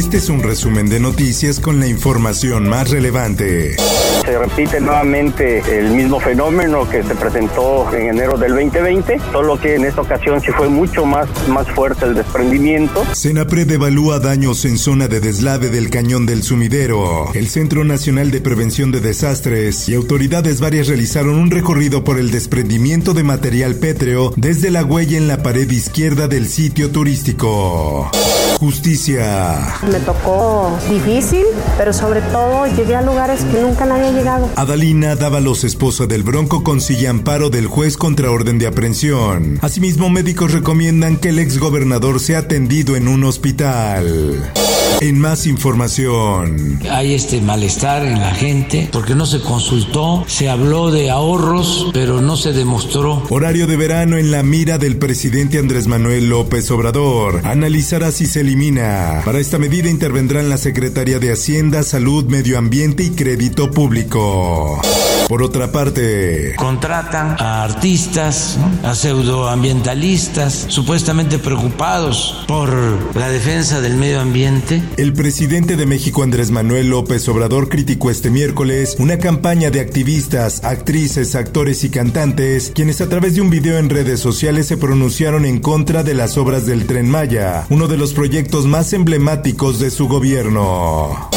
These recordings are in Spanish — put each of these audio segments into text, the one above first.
Este es un resumen de noticias con la información más relevante. Se repite nuevamente el mismo fenómeno que se presentó en enero del 2020, solo que en esta ocasión sí fue mucho más, más fuerte el desprendimiento. Senapred evalúa daños en zona de deslave del cañón del sumidero. El Centro Nacional de Prevención de Desastres y autoridades varias realizaron un recorrido por el desprendimiento de material pétreo desde la huella en la pared izquierda del sitio turístico. Justicia. Me tocó difícil, pero sobre todo llegué a lugares que nunca nadie llegado. Adalina Dávalos, esposa del Bronco, consigue amparo del juez contra orden de aprehensión. Asimismo, médicos recomiendan que el exgobernador sea atendido en un hospital. En más información. Hay este malestar en la gente porque no se consultó, se habló de ahorros, pero no se demostró. Horario de verano en la mira del presidente Andrés Manuel López Obrador. Analizará si se elimina. Para esta medida intervendrán la Secretaría de Hacienda, Salud, Medio Ambiente y Crédito Público. Por otra parte, contratan a artistas, a pseudoambientalistas, supuestamente preocupados por la defensa del medio ambiente. El presidente de México, Andrés Manuel López Obrador, criticó este miércoles una campaña de activistas, actrices, actores y cantantes, quienes a través de un video en redes sociales se pronunciaron en contra de las obras del tren Maya, uno de los proyectos más emblemáticos de su gobierno.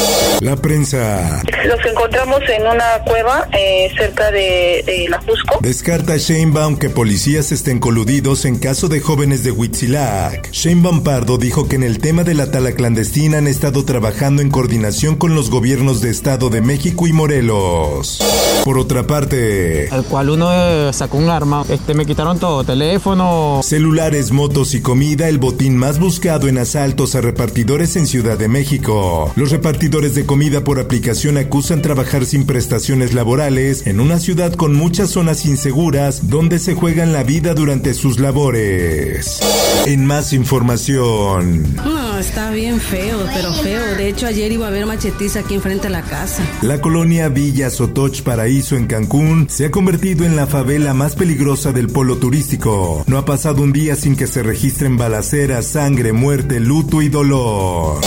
La prensa. Los encontramos en una cueva eh, cerca de, de, la Jusco. Descarta Sheinbaum que policías estén coludidos en caso de jóvenes de Huitzilac. Sheinbaum Pardo dijo que en el tema de la tala clandestina han estado trabajando en coordinación con los gobiernos de Estado de México y Morelos. Por otra parte, al cual uno eh, sacó un arma, este me quitaron todo, teléfono, celulares, motos y comida, el botín más buscado en asaltos a repartidores en Ciudad de México. Los repartidores de comida por aplicación acusan trabajar sin prestaciones laborales en una ciudad con muchas zonas inseguras donde se juegan la vida durante sus labores. En más información. Está bien feo, pero feo. De hecho, ayer iba a haber machetiza aquí enfrente de la casa. La colonia Villa Sotoch Paraíso en Cancún se ha convertido en la favela más peligrosa del polo turístico. No ha pasado un día sin que se registren balaceras, sangre, muerte, luto y dolor.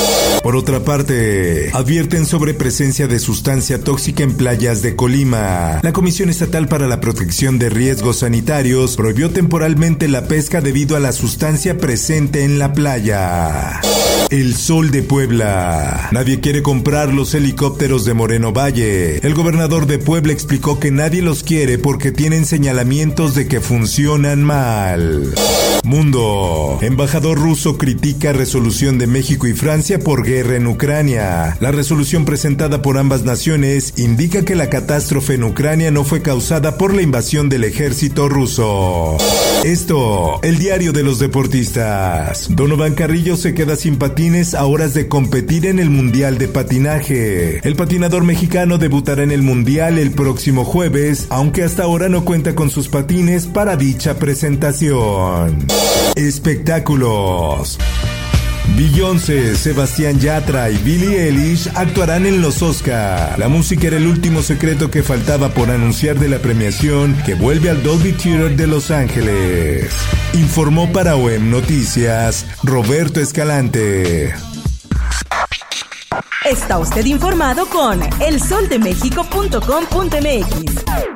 Por otra parte, advierten sobre presencia de sustancia tóxica en playas de Colima. La Comisión Estatal para la Protección de Riesgos Sanitarios prohibió temporalmente la pesca debido a la sustancia presente en la playa. El Sol de Puebla. Nadie quiere comprar los helicópteros de Moreno Valle. El gobernador de Puebla explicó que nadie los quiere porque tienen señalamientos de que funcionan mal. Mundo. Embajador ruso critica resolución de México y Francia por guerra en Ucrania. La resolución presentada por ambas naciones indica que la catástrofe en Ucrania no fue causada por la invasión del ejército ruso. Esto, el diario de los deportistas. Donovan Carrillo se queda sin patines a horas de competir en el Mundial de Patinaje. El patinador mexicano debutará en el Mundial el próximo jueves, aunque hasta ahora no cuenta con sus patines para dicha presentación. Espectáculos. Beyoncé, Sebastián Yatra y Billie Eilish actuarán en los Oscar. La música era el último secreto que faltaba por anunciar de la premiación que vuelve al Dolby Theater de Los Ángeles. Informó para OEM Noticias Roberto Escalante. Está usted informado con elsoldemexico.com.mx.